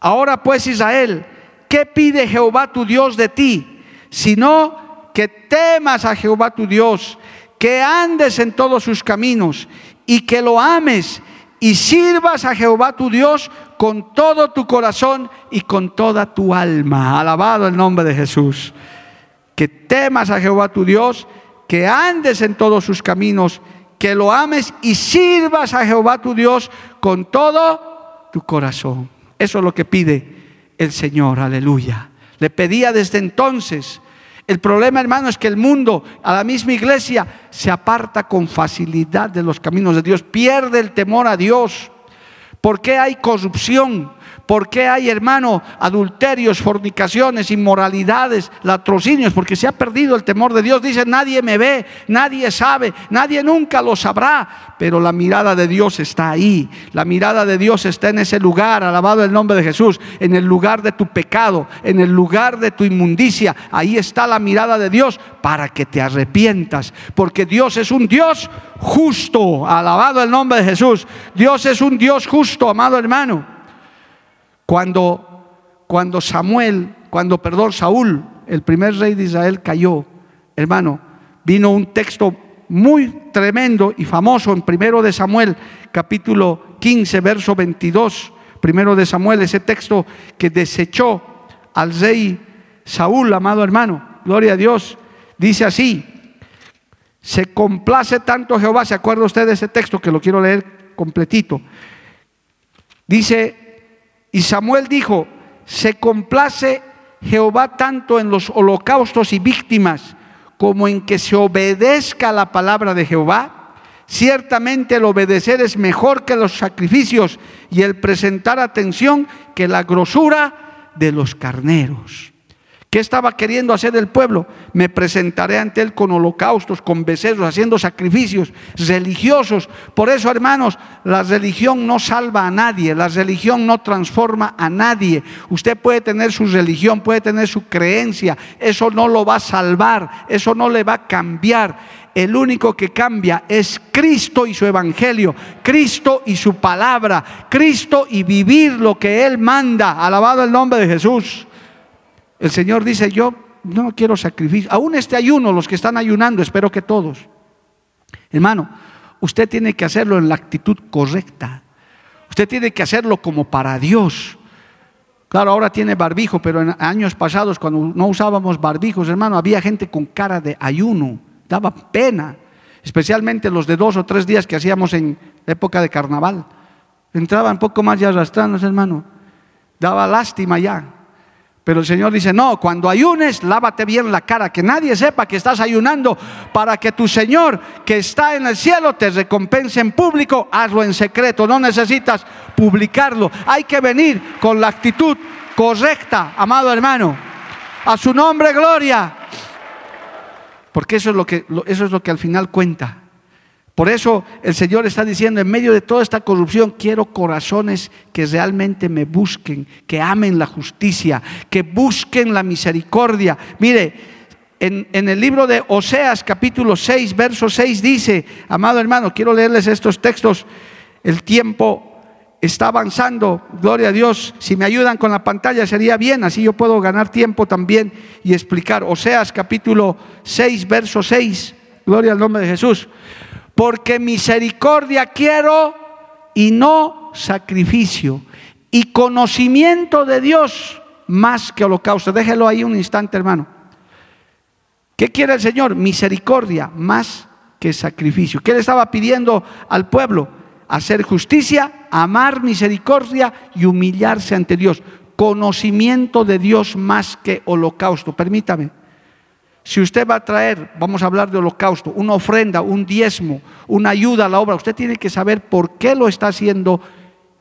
Ahora pues Israel, ¿qué pide Jehová tu Dios de ti? Sino que temas a Jehová tu Dios, que andes en todos sus caminos y que lo ames y sirvas a Jehová tu Dios con todo tu corazón y con toda tu alma. Alabado el nombre de Jesús. Que temas a Jehová tu Dios, que andes en todos sus caminos que lo ames y sirvas a Jehová tu Dios con todo tu corazón. Eso es lo que pide el Señor, aleluya. Le pedía desde entonces. El problema, hermano, es que el mundo, a la misma iglesia, se aparta con facilidad de los caminos de Dios, pierde el temor a Dios. ¿Por qué hay corrupción? ¿Por qué hay, hermano, adulterios, fornicaciones, inmoralidades, latrocinios? Porque se ha perdido el temor de Dios. Dice, nadie me ve, nadie sabe, nadie nunca lo sabrá. Pero la mirada de Dios está ahí. La mirada de Dios está en ese lugar, alabado el nombre de Jesús, en el lugar de tu pecado, en el lugar de tu inmundicia. Ahí está la mirada de Dios para que te arrepientas. Porque Dios es un Dios justo. Alabado el nombre de Jesús. Dios es un Dios justo, amado hermano. Cuando, cuando Samuel, cuando, perdón, Saúl, el primer rey de Israel, cayó, hermano, vino un texto muy tremendo y famoso en primero de Samuel, capítulo 15, verso 22. Primero de Samuel, ese texto que desechó al rey Saúl, amado hermano, gloria a Dios, dice así, se complace tanto Jehová, ¿se acuerda usted de ese texto que lo quiero leer completito? Dice, y Samuel dijo, se complace Jehová tanto en los holocaustos y víctimas como en que se obedezca la palabra de Jehová. Ciertamente el obedecer es mejor que los sacrificios y el presentar atención que la grosura de los carneros. ¿Qué estaba queriendo hacer el pueblo? Me presentaré ante él con holocaustos, con becerros, haciendo sacrificios religiosos. Por eso, hermanos, la religión no salva a nadie, la religión no transforma a nadie. Usted puede tener su religión, puede tener su creencia, eso no lo va a salvar, eso no le va a cambiar. El único que cambia es Cristo y su evangelio, Cristo y su palabra, Cristo y vivir lo que Él manda. Alabado el nombre de Jesús. El Señor dice, yo no quiero sacrificio. Aún este ayuno, los que están ayunando, espero que todos. Hermano, usted tiene que hacerlo en la actitud correcta. Usted tiene que hacerlo como para Dios. Claro, ahora tiene barbijo, pero en años pasados, cuando no usábamos barbijos, hermano, había gente con cara de ayuno. Daba pena. Especialmente los de dos o tres días que hacíamos en época de carnaval. Entraban poco más ya arrastrándose, hermano. Daba lástima ya. Pero el Señor dice, no, cuando ayunes, lávate bien la cara, que nadie sepa que estás ayunando para que tu Señor que está en el cielo te recompense en público, hazlo en secreto, no necesitas publicarlo. Hay que venir con la actitud correcta, amado hermano. A su nombre, gloria. Porque eso es lo que, eso es lo que al final cuenta. Por eso el Señor está diciendo, en medio de toda esta corrupción, quiero corazones que realmente me busquen, que amen la justicia, que busquen la misericordia. Mire, en, el libro de Oseas capítulo 6, verso 6 dice, amado hermano, quiero leerles estos textos, el tiempo está avanzando, gloria a Dios, si me ayudan con la pantalla sería bien, así yo puedo ganar tiempo también y explicar. Oseas capítulo 6, verso 6, gloria al nombre de Jesús porque misericordia quiero y no sacrificio, y conocimiento de Dios más que holocausto. Déjelo ahí un instante, hermano. ¿Qué quiere el Señor? Misericordia más que sacrificio. ¿Qué le estaba pidiendo al pueblo? Hacer justicia, amar misericordia y humillarse ante Dios. Conocimiento de Dios más que holocausto. Permítame. Si usted va a traer, vamos a hablar de holocausto, una ofrenda, un diezmo, una ayuda a la obra, usted tiene que saber por qué lo está haciendo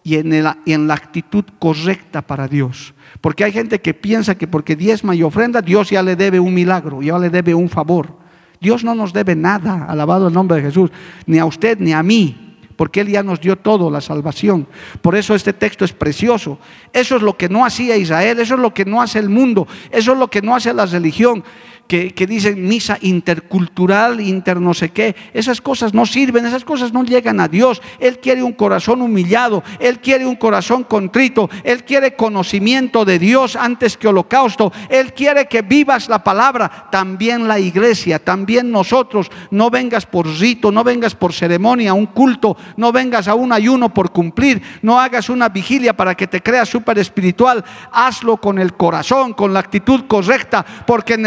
y en, en, la actitud correcta para Dios. Porque hay gente que piensa que porque diezma y ofrenda, Dios ya le debe un milagro, ya le debe un favor. Dios no nos debe nada, alabado el nombre de Jesús, ni a usted ni a mí porque Él ya nos dio todo, la salvación. Por eso este texto es precioso. Eso es lo que no hacía Israel, eso es lo que no hace el mundo, eso es lo que no hace la religión que, dicen misa intercultural, inter no sé qué. Esas cosas no sirven, esas cosas no llegan a Dios. Él quiere un corazón humillado, Él quiere un corazón contrito, Él quiere conocimiento de Dios antes que holocausto. Él quiere que vivas la palabra, también la iglesia, también nosotros. No vengas por rito, no vengas por ceremonia, un culto, no vengas a un ayuno por cumplir, no hagas una vigilia para que te creas súper espiritual. Hazlo con el corazón, con la actitud correcta, porque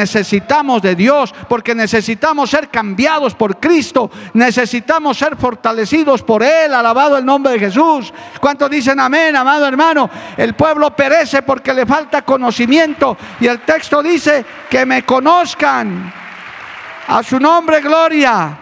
de Dios, porque necesitamos ser cambiados por Cristo, necesitamos ser fortalecidos por Él, alabado el nombre de Jesús. ¿Cuántos dicen amén, amado hermano? El pueblo perece porque le falta conocimiento y el texto dice que me conozcan. A su nombre, gloria.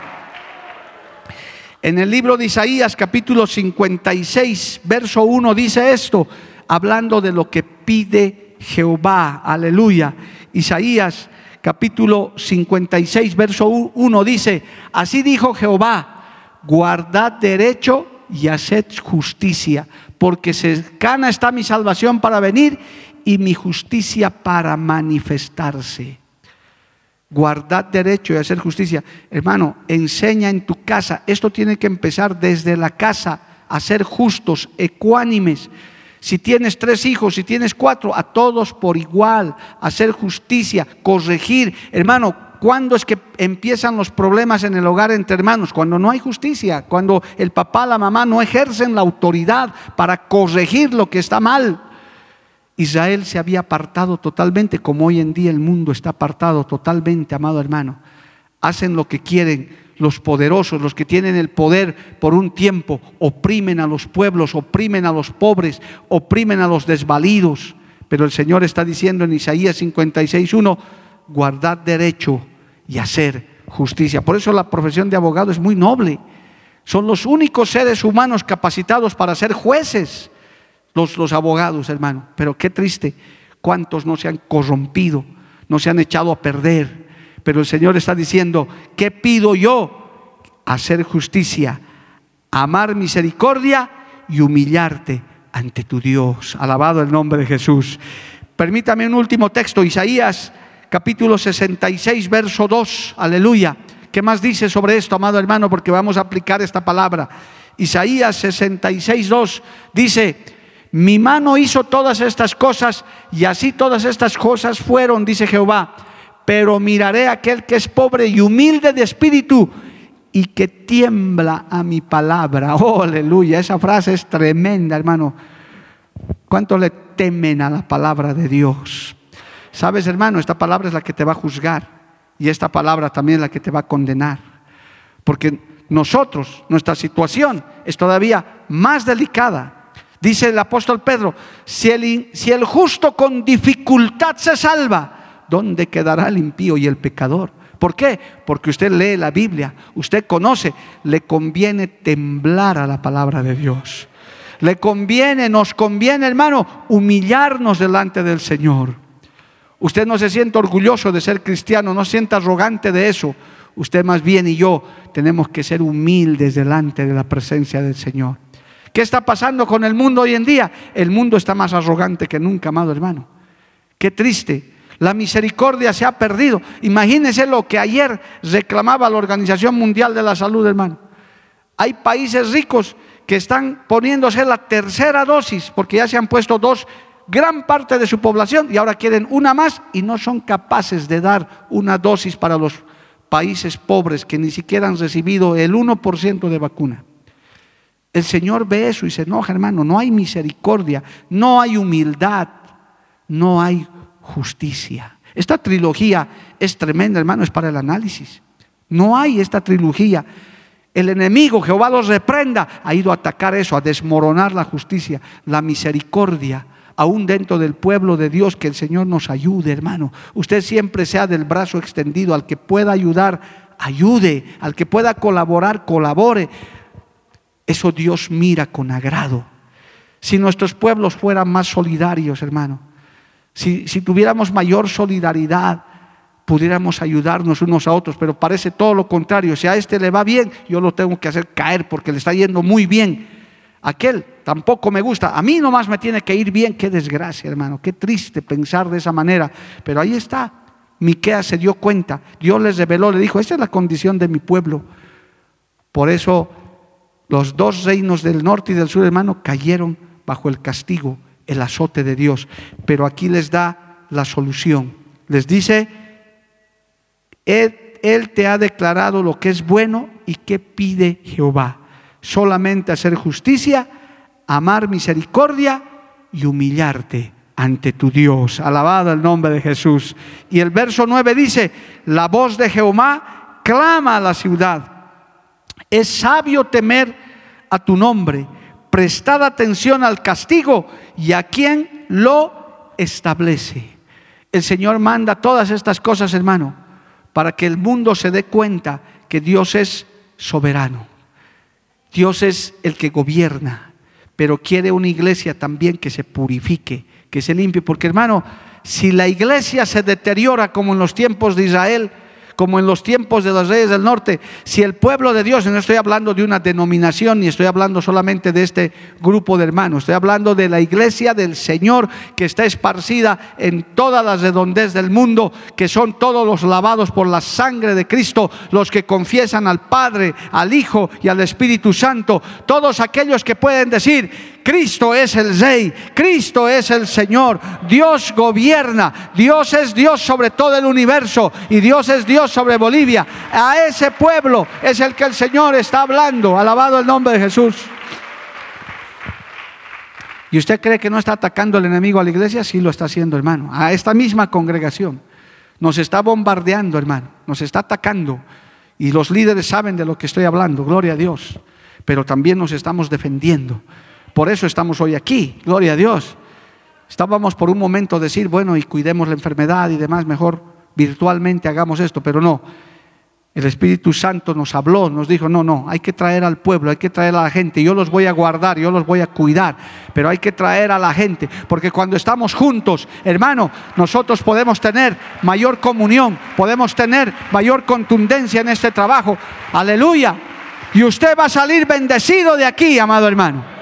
En el libro de Isaías capítulo 56, verso 1 dice esto, hablando de lo que pide Jehová. Aleluya. Isaías capítulo 56, verso 1 dice, así dijo Jehová, guardad derecho y haced justicia, porque cercana está mi salvación para venir y mi justicia para manifestarse. Guardad derecho y hacer justicia. Hermano, enseña en tu casa. Esto tiene que empezar desde la casa a ser justos, ecuánimes, si tienes tres hijos, si tienes cuatro, a todos por igual, hacer justicia, corregir. Hermano, ¿cuándo es que empiezan los problemas en el hogar entre hermanos? Cuando no hay justicia, cuando el papá, la mamá no ejercen la autoridad para corregir lo que está mal. Israel se había apartado totalmente, como hoy en día el mundo está apartado totalmente, amado hermano. Hacen lo que quieren, los poderosos, los que tienen el poder por un tiempo, oprimen a los pueblos, oprimen a los pobres, oprimen a los desvalidos. Pero el Señor está diciendo en Isaías 56.1, guardad derecho y hacer justicia. Por eso la profesión de abogado es muy noble. Son los únicos seres humanos capacitados para ser jueces, los, los abogados, hermano. Pero qué triste, cuántos no se han corrompido, no se han echado a perder pero el Señor está diciendo, ¿qué pido yo? Hacer justicia, amar misericordia y humillarte ante tu Dios. Alabado el nombre de Jesús. Permítame un último texto, Isaías capítulo 66, verso 2. Aleluya. ¿Qué más dice sobre esto, amado hermano? Porque vamos a aplicar esta palabra. Isaías 66, 2 dice, mi mano hizo todas estas cosas y así todas estas cosas fueron, dice Jehová pero miraré a aquel que es pobre y humilde de espíritu y que tiembla a mi palabra. Oh, aleluya, esa frase es tremenda, hermano. ¿Cuánto le temen a la palabra de Dios? Sabes, hermano, esta palabra es la que te va a juzgar y esta palabra también es la que te va a condenar. Porque nosotros, nuestra situación es todavía más delicada Dice el apóstol Pedro, si el, si el justo con dificultad se salva, ¿dónde quedará el impío y el pecador? ¿Por qué? Porque usted lee la Biblia, usted conoce, le conviene temblar a la palabra de Dios. Le conviene, nos conviene, hermano, humillarnos delante del Señor. Usted no se siente orgulloso de ser cristiano, no se sienta arrogante de eso. Usted más bien y yo tenemos que ser humildes delante de la presencia del Señor. ¿Qué está pasando con el mundo hoy en día? El mundo está más arrogante que nunca, amado hermano. Qué triste. La misericordia se ha perdido. Imagínese lo que ayer reclamaba la Organización Mundial de la Salud, hermano. Hay países ricos que están poniéndose la tercera dosis porque ya se han puesto dos gran parte de su población y ahora quieren una más y no son capaces de dar una dosis para los países pobres que ni siquiera han recibido el 1% de vacuna. El Señor ve eso y se enoja, hermano. No hay misericordia, no hay humildad, no hay justicia. Esta trilogía es tremenda, hermano, es para el análisis. No hay esta trilogía. El enemigo, Jehová los reprenda, ha ido a atacar eso, a desmoronar la justicia, la misericordia, aún dentro del pueblo de Dios, que el Señor nos ayude, hermano. Usted siempre sea del brazo extendido, al que pueda ayudar, ayude, al que pueda colaborar, colabore. Eso Dios mira con agrado. Si nuestros pueblos fueran más solidarios, hermano, si, tuviéramos mayor solidaridad, pudiéramos ayudarnos unos a otros, pero parece todo lo contrario. Si a este le va bien, yo lo tengo que hacer caer porque le está yendo muy bien. Aquel tampoco me gusta. A mí nomás me tiene que ir bien. Qué desgracia, hermano. Qué triste pensar de esa manera. Pero ahí está. Miqueas se dio cuenta. Dios les reveló, le dijo, esta es la condición de mi pueblo. Por eso los dos reinos del norte y del sur, hermano, cayeron bajo el castigo, el azote de Dios. Pero aquí les da la solución. Les dice, él, te ha declarado lo que es bueno y qué pide Jehová solamente hacer justicia, amar misericordia y humillarte ante tu Dios. Alabado el nombre de Jesús. Y el verso 9 dice, la voz de Jehová clama a la ciudad. Es sabio temer a tu nombre, prestad atención al castigo y a quien lo establece. El Señor manda todas estas cosas, hermano, para que el mundo se dé cuenta que Dios es soberano. Dios es el que gobierna, pero quiere una iglesia también que se purifique, que se limpie, porque hermano, si la iglesia se deteriora como en los tiempos de Israel, como en los tiempos de los reyes del norte, si el pueblo de Dios, no estoy hablando de una denominación, ni estoy hablando solamente de este grupo de hermanos, estoy hablando de la iglesia del Señor que está esparcida en todas las redondez del mundo, que son todos los lavados por la sangre de Cristo, los que confiesan al Padre, al Hijo y al Espíritu Santo, todos aquellos que pueden decir, Cristo es el Rey, Cristo es el Señor, Dios gobierna, Dios es Dios sobre todo el universo y Dios es Dios sobre Bolivia. A ese pueblo es el que el Señor está hablando, alabado el nombre de Jesús. ¿Y usted cree que no está atacando el enemigo a la iglesia? Sí lo está haciendo, hermano. A esta misma congregación. Nos está bombardeando, hermano. Nos está atacando. Y los líderes saben de lo que estoy hablando. Gloria a Dios. Pero también nos estamos defendiendo. Por eso estamos hoy aquí, gloria a Dios. Estábamos por un momento decir, bueno, y cuidemos la enfermedad y demás, mejor virtualmente hagamos esto, pero no. El Espíritu Santo nos habló, nos dijo, no, no, hay que traer al pueblo, hay que traer a la gente, yo los voy a guardar, yo los voy a cuidar, pero hay que traer a la gente, porque cuando estamos juntos, hermano, nosotros podemos tener mayor comunión, podemos tener mayor contundencia en este trabajo, aleluya, y usted va a salir bendecido de aquí, amado hermano.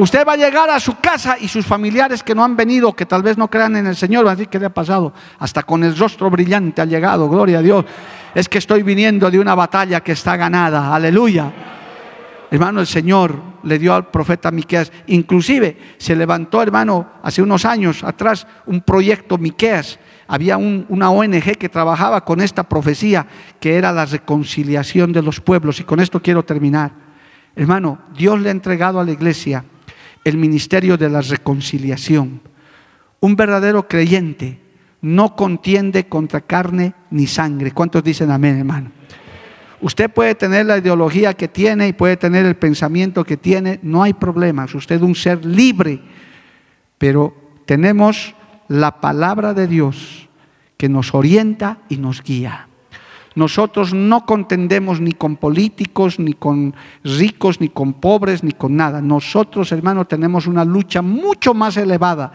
Usted va a llegar a su casa y sus familiares que no han venido, que tal vez no crean en el Señor, van a decir, ¿qué le ha pasado? Hasta con el rostro brillante ha llegado, gloria a Dios. Es que estoy viniendo de una batalla que está ganada, aleluya. Hermano, el Señor le dio al profeta Miqueas, inclusive se levantó, hermano, hace unos años atrás un proyecto Miqueas. Había una ONG que trabajaba con esta profecía que era la reconciliación de los pueblos y con esto quiero terminar. Hermano, Dios le ha entregado a la iglesia el ministerio de la reconciliación. Un verdadero creyente no contiende contra carne ni sangre. ¿Cuántos dicen amén, hermano? Usted puede tener la ideología que tiene y puede tener el pensamiento que tiene, no hay problema, es usted un ser libre, pero tenemos la palabra de Dios que nos orienta y nos guía. Nosotros no contendemos ni con políticos, ni con ricos, ni con pobres, ni con nada. Nosotros, hermano, tenemos una lucha mucho más elevada,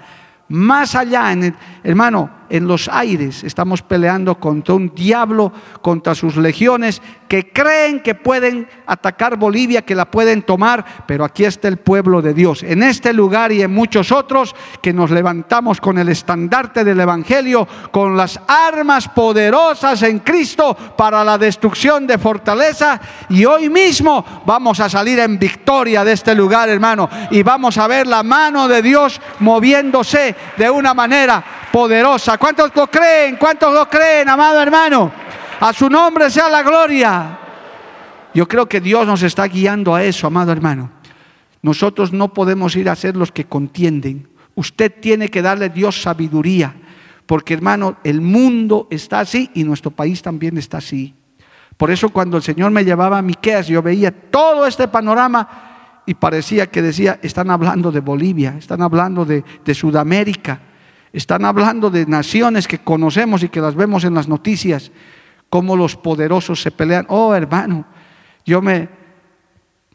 más allá, en el, hermano, en los aires. Estamos peleando contra un diablo, contra sus legiones, que creen que pueden atacar Bolivia, que la pueden tomar, pero aquí está el pueblo de Dios. En este lugar y en muchos otros, que nos levantamos con el estandarte del Evangelio, con las armas poderosas en Cristo para la destrucción de fortaleza. Y hoy mismo vamos a salir en victoria de este lugar, hermano, y vamos a ver la mano de Dios moviéndose de una manera poderosa. ¿Cuántos lo creen? ¿Cuántos lo creen, amado hermano? A su nombre sea la gloria. Yo creo que Dios nos está guiando a eso, amado hermano. Nosotros no podemos ir a ser los que contienden. Usted tiene que darle a Dios sabiduría, porque hermano, el mundo está así y nuestro país también está así. Por eso cuando el Señor me llevaba a Miqueas, yo veía todo este panorama y parecía que decía, están hablando de Bolivia, están hablando de, de Sudamérica. Están hablando de naciones que conocemos y que las vemos en las noticias, cómo los poderosos se pelean. Oh, hermano, yo me,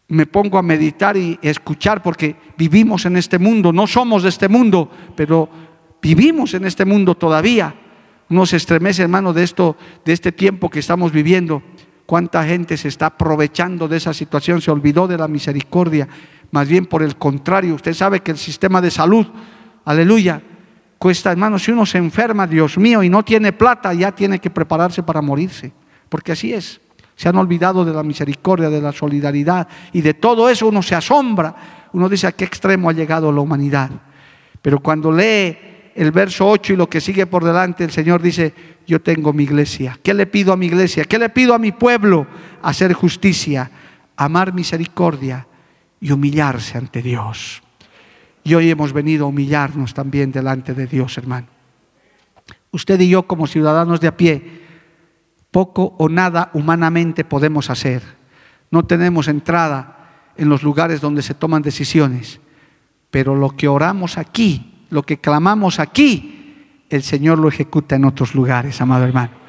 me pongo a meditar y escuchar porque vivimos en este mundo, no somos de este mundo, pero vivimos en este mundo todavía. Uno se estremece, hermano, de esto, de este tiempo que estamos viviendo. Cuánta gente se está aprovechando de esa situación, se olvidó de la misericordia. Más bien por el contrario, usted sabe que el sistema de salud, aleluya, cuesta, hermano, si uno se enferma, Dios mío, y no tiene plata, ya tiene que prepararse para morirse. Porque así es. Se han olvidado de la misericordia, de la solidaridad y de todo eso uno se asombra. Uno dice a qué extremo ha llegado la humanidad. Pero cuando lee el verso 8 y lo que sigue por delante, el Señor dice, yo tengo mi iglesia. ¿Qué le pido a mi iglesia? ¿Qué le pido a mi pueblo? Hacer justicia, amar misericordia y humillarse ante Dios. Y hoy hemos venido a humillarnos también delante de Dios, hermano. Usted y yo como ciudadanos de a pie, poco o nada humanamente podemos hacer. No tenemos entrada en los lugares donde se toman decisiones. Pero lo que oramos aquí, lo que clamamos aquí, el Señor lo ejecuta en otros lugares, amado hermano.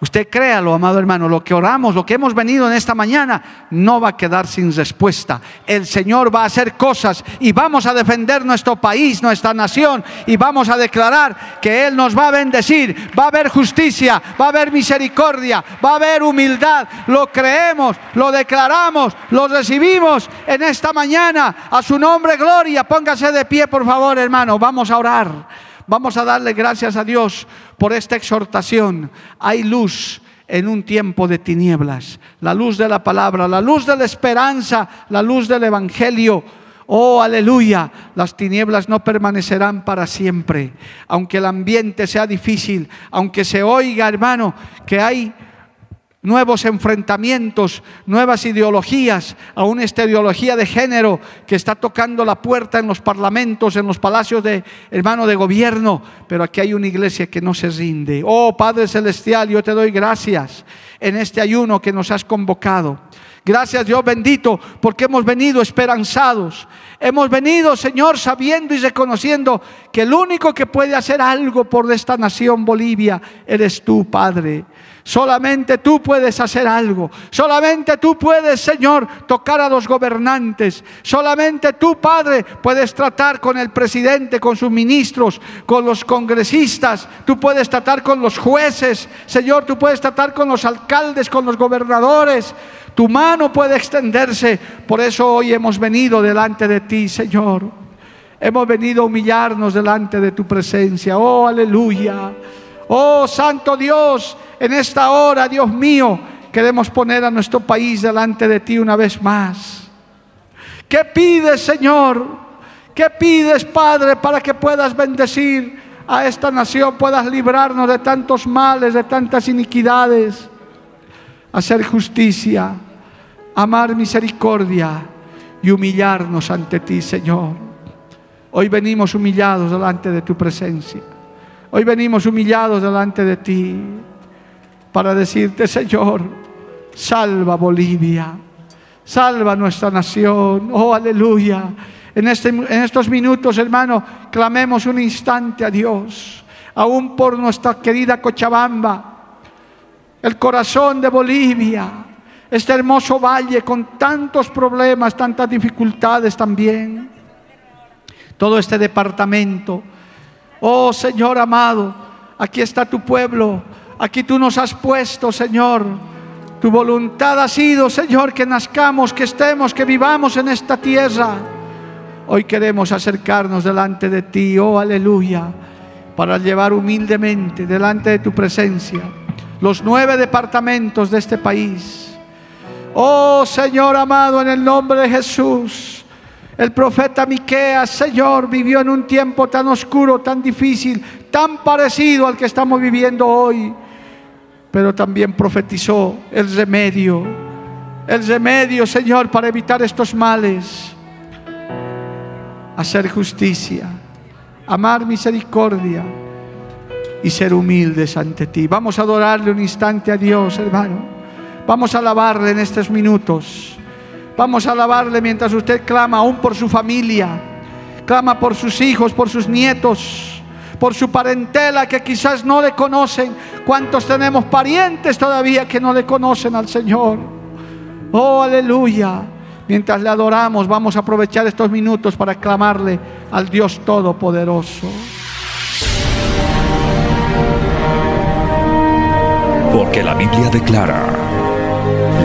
Usted créalo, amado hermano, lo que oramos, lo que hemos venido en esta mañana, no va a quedar sin respuesta. El Señor va a hacer cosas y vamos a defender nuestro país, nuestra nación y vamos a declarar que Él nos va a bendecir. Va a haber justicia, va a haber misericordia, va a haber humildad. Lo creemos, lo declaramos, lo recibimos en esta mañana. A su nombre, gloria. Póngase de pie, por favor, hermano. Vamos a orar. Vamos a darle gracias a Dios por esta exhortación. Hay luz en un tiempo de tinieblas. La luz de la palabra, la luz de la esperanza, la luz del Evangelio. Oh, aleluya, las tinieblas no permanecerán para siempre. Aunque el ambiente sea difícil, aunque se oiga, hermano, que hay nuevos enfrentamientos, nuevas ideologías, aún esta ideología de género que está tocando la puerta en los parlamentos, en los palacios de hermano de gobierno, pero aquí hay una iglesia que no se rinde. Oh Padre Celestial, yo te doy gracias en este ayuno que nos has convocado. Gracias Dios bendito, porque hemos venido esperanzados. Hemos venido, Señor, sabiendo y reconociendo que el único que puede hacer algo por esta nación Bolivia eres tú, Padre. Solamente tú puedes hacer algo. Solamente tú puedes, Señor, tocar a los gobernantes. Solamente tú, Padre, puedes tratar con el presidente, con sus ministros, con los congresistas. Tú puedes tratar con los jueces. Señor, tú puedes tratar con los alcaldes, con los gobernadores. Tu mano puede extenderse. Por eso hoy hemos venido delante de ti, Señor. Hemos venido a humillarnos delante de tu presencia. Oh, aleluya. Oh, Santo Dios, en esta hora, Dios mío, queremos poner a nuestro país delante de ti una vez más. ¿Qué pides, Señor? ¿Qué pides, Padre, para que puedas bendecir a esta nación, puedas librarnos de tantos males, de tantas iniquidades? Hacer justicia, amar misericordia y humillarnos ante ti, Señor. Hoy venimos humillados delante de tu presencia. Hoy venimos humillados delante de ti para decirte, Señor, Salva Bolivia. Salva nuestra nación. Oh, aleluya. En, este, en estos minutos, hermano, clamemos un instante a Dios. Aún por nuestra querida Cochabamba. El corazón de Bolivia. Este hermoso valle con tantos problemas, tantas dificultades también. Todo este departamento. Oh Señor amado, aquí está tu pueblo. Aquí tú nos has puesto, Señor tu voluntad ha sido, Señor, que nazcamos, que estemos, que vivamos en esta tierra. Hoy queremos acercarnos delante de ti, oh aleluya, para llevar humildemente delante de tu presencia los nueve departamentos de este país. Oh Señor amado, en el nombre de Jesús. El profeta Miqueas, Señor, vivió en un tiempo tan oscuro, tan difícil, tan parecido al que estamos viviendo hoy pero también profetizó el remedio, el remedio, Señor, para evitar estos males. Hacer justicia, amar misericordia y ser humildes ante ti. Vamos a adorarle un instante a Dios, hermano. Vamos a alabarle en estos minutos. Vamos a alabarle mientras usted clama aún por su familia, clama por sus hijos, por sus nietos por su parentela que quizás no le conocen. ¿Cuántos tenemos parientes todavía que no le conocen al Señor? Oh, aleluya. Mientras le adoramos, vamos a aprovechar estos minutos para clamarle al Dios Todopoderoso. Porque la Biblia declara,